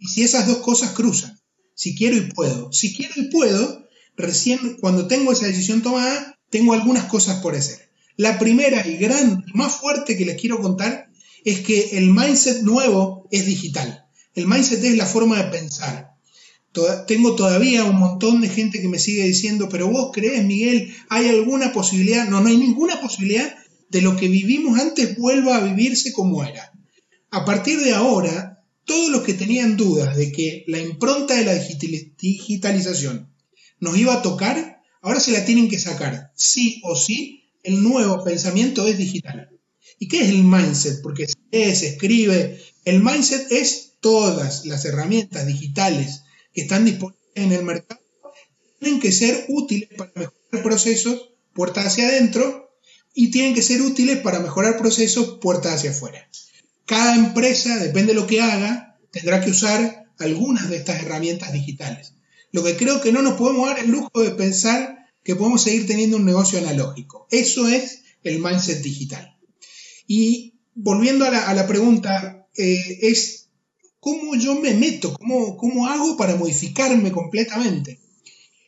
y si esas dos cosas cruzan, si quiero y puedo, si quiero y puedo, recién cuando tengo esa decisión tomada, tengo algunas cosas por hacer. La primera y gran, más fuerte que les quiero contar es que el mindset nuevo es digital. El mindset es la forma de pensar. tengo todavía un montón de gente que me sigue diciendo, pero vos crees, Miguel, ¿hay alguna posibilidad? No, no hay ninguna posibilidad de lo que vivimos antes vuelva a vivirse como era. A partir de ahora, todos los que tenían dudas de que la impronta de la digitalización nos iba a tocar, ahora se la tienen que sacar. Sí o sí, el nuevo pensamiento es digital. ¿Y qué es el mindset? Porque se se escribe. El mindset es todas las herramientas digitales que están disponibles en el mercado tienen que ser útiles para mejorar procesos puertas hacia adentro y tienen que ser útiles para mejorar procesos puertas hacia afuera. Cada empresa, depende de lo que haga, tendrá que usar algunas de estas herramientas digitales. Lo que creo que no nos podemos dar el lujo de pensar que podemos seguir teniendo un negocio analógico. Eso es el mindset digital. Y volviendo a la, pregunta, eh, es cómo yo me meto, cómo, cómo hago para modificarme completamente.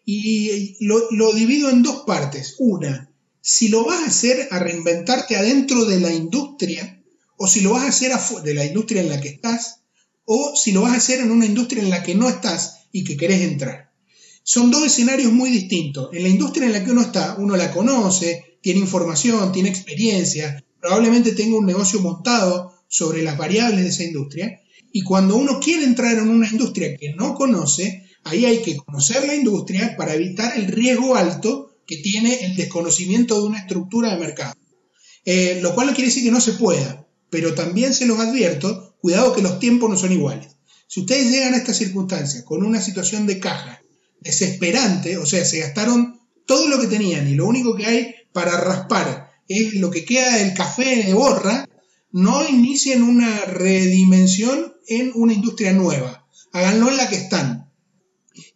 Y lo, lo divido en dos partes. Una, si lo vas a hacer a reinventarte adentro de la industria, o si lo vas a hacer de la industria en la que estás, o si lo vas a hacer en una industria en la que no estás y que querés entrar. Son dos escenarios muy distintos. En la industria en la que uno está, uno la conoce, tiene información, tiene experiencia, probablemente tenga un negocio montado sobre las variables de esa industria. Y cuando uno quiere entrar en una industria que no conoce, ahí hay que conocer la industria para evitar el riesgo alto que tiene el desconocimiento de una estructura de mercado. Eh, lo cual no quiere decir que no se pueda pero también se los advierto, cuidado que los tiempos no son iguales. Si ustedes llegan a esta circunstancia con una situación de caja desesperante, o sea, se gastaron todo lo que tenían y lo único que hay para raspar es lo que queda del café de borra, no inicien una redimensión en una industria nueva. Háganlo en la que están.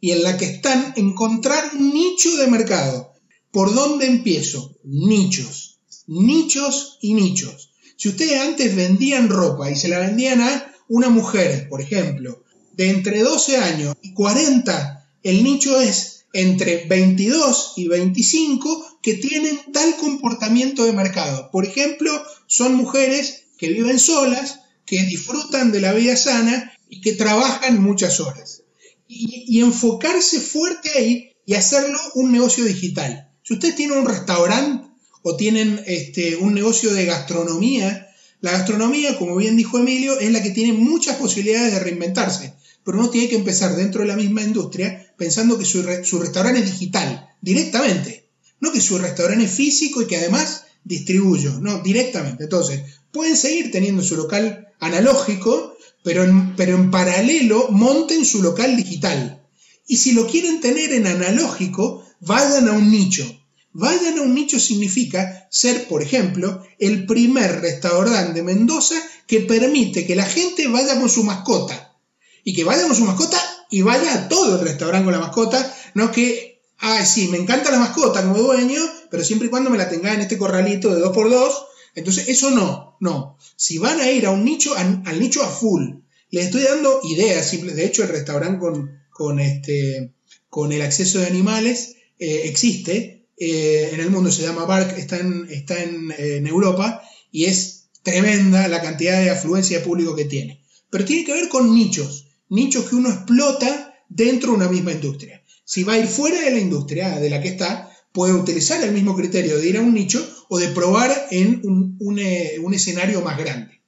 Y en la que están, encontrar nicho de mercado. ¿Por dónde empiezo? Nichos. Nichos y nichos. Si ustedes antes vendían ropa y se la vendían a una mujer, por ejemplo, de entre 12 años y 40, el nicho es entre 22 y 25 que tienen tal comportamiento de mercado. Por ejemplo, son mujeres que viven solas, que disfrutan de la vida sana y que trabajan muchas horas. Y, y, enfocarse fuerte ahí y hacerlo un negocio digital. Si usted tiene un restaurante o tienen este, un negocio de gastronomía. La gastronomía, como bien dijo Emilio, es la que tiene muchas posibilidades de reinventarse, pero uno tiene que empezar dentro de la misma industria pensando que su, restaurante es digital, directamente. No que su restaurante es físico y que además distribuyo, no, directamente. Entonces, pueden seguir teniendo su local analógico, pero en, pero en paralelo monten su local digital. Y si lo quieren tener en analógico, vayan a un nicho. Vayan a un nicho significa ser, por ejemplo, el primer restaurante de Mendoza que permite que la gente vaya con su mascota. Y que vaya con su mascota y vaya a todo el restaurante con la mascota. No que, ah, sí, me encanta la mascota como dueño, pero siempre y cuando me la tenga en este corralito de 2x2. Entonces, eso no, no. Si van a ir a un nicho, al nicho a full, les estoy dando ideas simples. De hecho, el restaurante con, con, este, con el acceso de animales eh, existe eh, en el mundo, se llama Bark, está, en, está en, Europa y es tremenda la cantidad de afluencia de público que tiene. Pero tiene que ver con nichos, nichos que uno explota dentro de una misma industria. Si va a ir fuera de la industria de la que está, puede utilizar el mismo criterio de ir a un nicho o de probar en un, un, eh, un escenario más grande.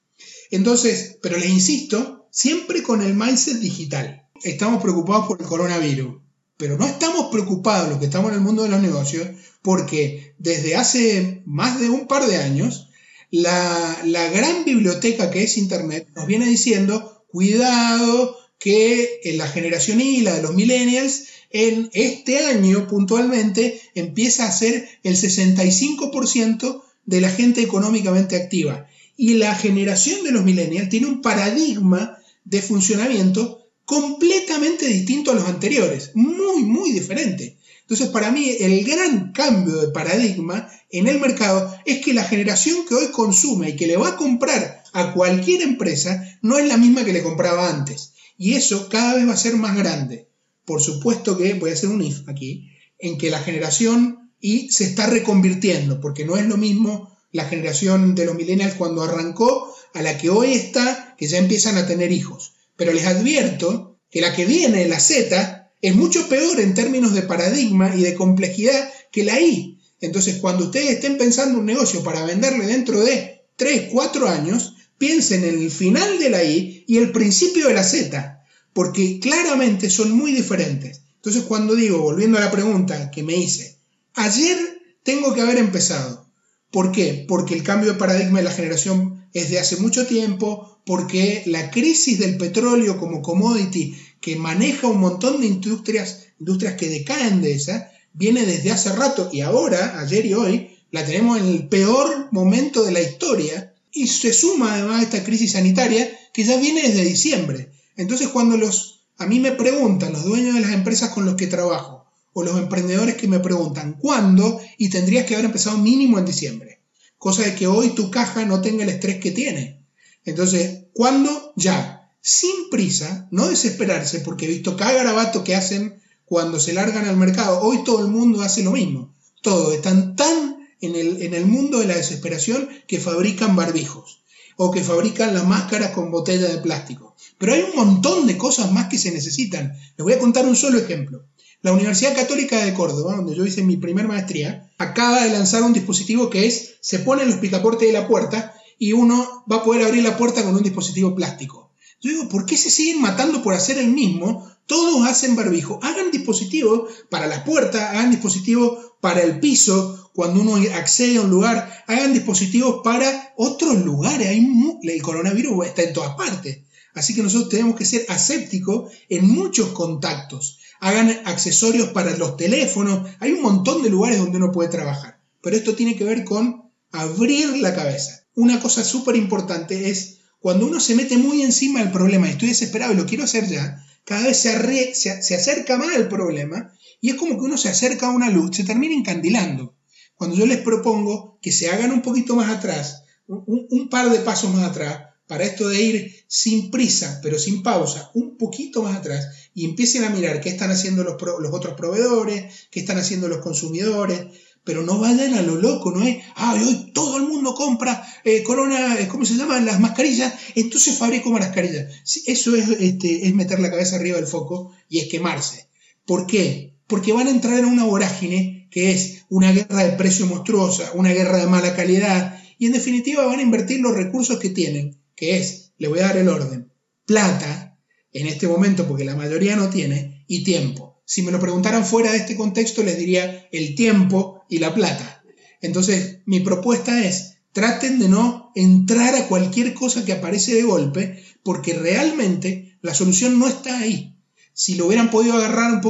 Entonces, pero les insisto, siempre con el mindset digital. Estamos preocupados por el coronavirus pero no estamos preocupados los que estamos en el mundo de los negocios porque desde hace más de un par de años la, gran biblioteca que es Internet nos viene diciendo, cuidado, que la generación Y, la de los millennials, en este año puntualmente empieza a ser el 65% de la gente económicamente activa. Y la generación de los millennials tiene un paradigma de funcionamiento completamente distinto a los anteriores, muy, muy diferente. Entonces, para mí, el gran cambio de paradigma en el mercado es que la generación que hoy consume y que le va a comprar a cualquier empresa no es la misma que le compraba antes. Y eso cada vez va a ser más grande. Por supuesto que, voy a hacer un if aquí, en que la generación y se está reconvirtiendo, porque no es lo mismo la generación de los millennials cuando arrancó a la que hoy está, que ya empiezan a tener hijos. Pero les advierto que la que viene, la Z, es mucho peor en términos de paradigma y de complejidad que la I. Entonces, cuando ustedes estén pensando un negocio para venderle dentro de 3, 4 años, piensen en el final de la I y el principio de la Z, porque claramente son muy diferentes. Entonces, cuando digo, volviendo a la pregunta que me hice, ayer tengo que haber empezado. ¿Por qué? Porque el cambio de paradigma de la generación es de hace mucho tiempo, porque la crisis del petróleo como commodity que maneja un montón de industrias, industrias que decaen de esa, viene desde hace rato y ahora, ayer y hoy, la tenemos en el peor momento de la historia y se suma además esta crisis sanitaria que ya viene desde diciembre. Entonces cuando los, a mí me preguntan los dueños de las empresas con los que trabajo o los emprendedores que me preguntan cuándo y tendrías que haber empezado mínimo en diciembre. Cosa de que hoy tu caja no tenga el estrés que tiene. Entonces, ¿cuándo? Ya sin prisa, no desesperarse, porque he visto cada garabato que hacen cuando se largan al mercado. Hoy todo el mundo hace lo mismo. Todos están tan en el, en el mundo de la desesperación que fabrican barbijos o que fabrican las máscaras con botella de plástico. Pero hay un montón de cosas más que se necesitan. Les voy a contar un solo ejemplo. La Universidad Católica de Córdoba, donde yo hice mi primer maestría, acaba de lanzar un dispositivo que es, se ponen los picaportes de la puerta y uno va a poder abrir la puerta con un dispositivo plástico. Yo digo, ¿por qué se siguen matando por hacer el mismo? Todos hacen barbijo. Hagan dispositivos para las puertas, hagan dispositivos para el piso, cuando uno accede a un lugar, hagan dispositivos para otros lugares. Hay el coronavirus está en todas partes. Así que nosotros tenemos que ser asépticos en muchos contactos. Hagan accesorios para los teléfonos. Hay un montón de lugares donde uno puede trabajar. Pero esto tiene que ver con abrir la cabeza. Una cosa súper importante es cuando uno se mete muy encima del problema y estoy desesperado y lo quiero hacer ya, cada vez se, se, acerca más al problema y es como que uno se acerca a una luz, se termina encandilando. Cuando yo les propongo que se hagan un poquito más atrás, un, par de pasos más atrás, para esto de ir sin prisa, pero sin pausa, un poquito más atrás y empiecen a mirar qué están haciendo los, los otros proveedores, qué están haciendo los consumidores, pero no vayan a lo loco, no es, ah, hoy todo el mundo compra eh, corona, eh, ¿cómo se llaman? Las mascarillas, entonces fabrico mascarillas. Eso es, este, es meter la cabeza arriba del foco y es quemarse. ¿Por qué? Porque van a entrar en una vorágine que es una guerra de precio monstruosa, una guerra de mala calidad, y en definitiva van a invertir los recursos que tienen, que es, le voy a dar el orden, plata, en este momento porque la mayoría no tiene, y tiempo. Si me lo preguntaran fuera de este contexto, les diría el tiempo y la plata. Entonces, mi propuesta es, traten de no entrar a cualquier cosa que aparece de golpe, porque realmente la solución no está ahí. Si lo hubieran podido agarrar un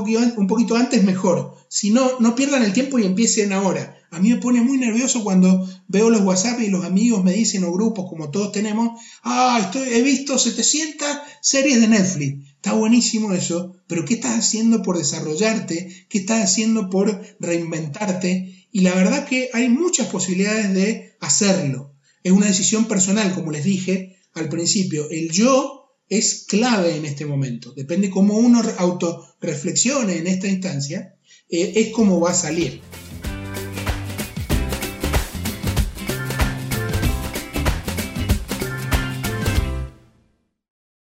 poquito, antes, mejor. Si no, no pierdan el tiempo y empiecen ahora. A mí me pone muy nervioso cuando veo los WhatsApp y los amigos me dicen, o grupos como todos tenemos, ah, estoy, he visto 700 series de Netflix. Está buenísimo eso, pero ¿qué estás haciendo por desarrollarte? ¿Qué estás haciendo por reinventarte? Y la verdad que hay muchas posibilidades de hacerlo. Es una decisión personal, como les dije al principio. El yo es clave en este momento. Depende cómo uno autorreflexione en esta instancia, eh, es como va a salir.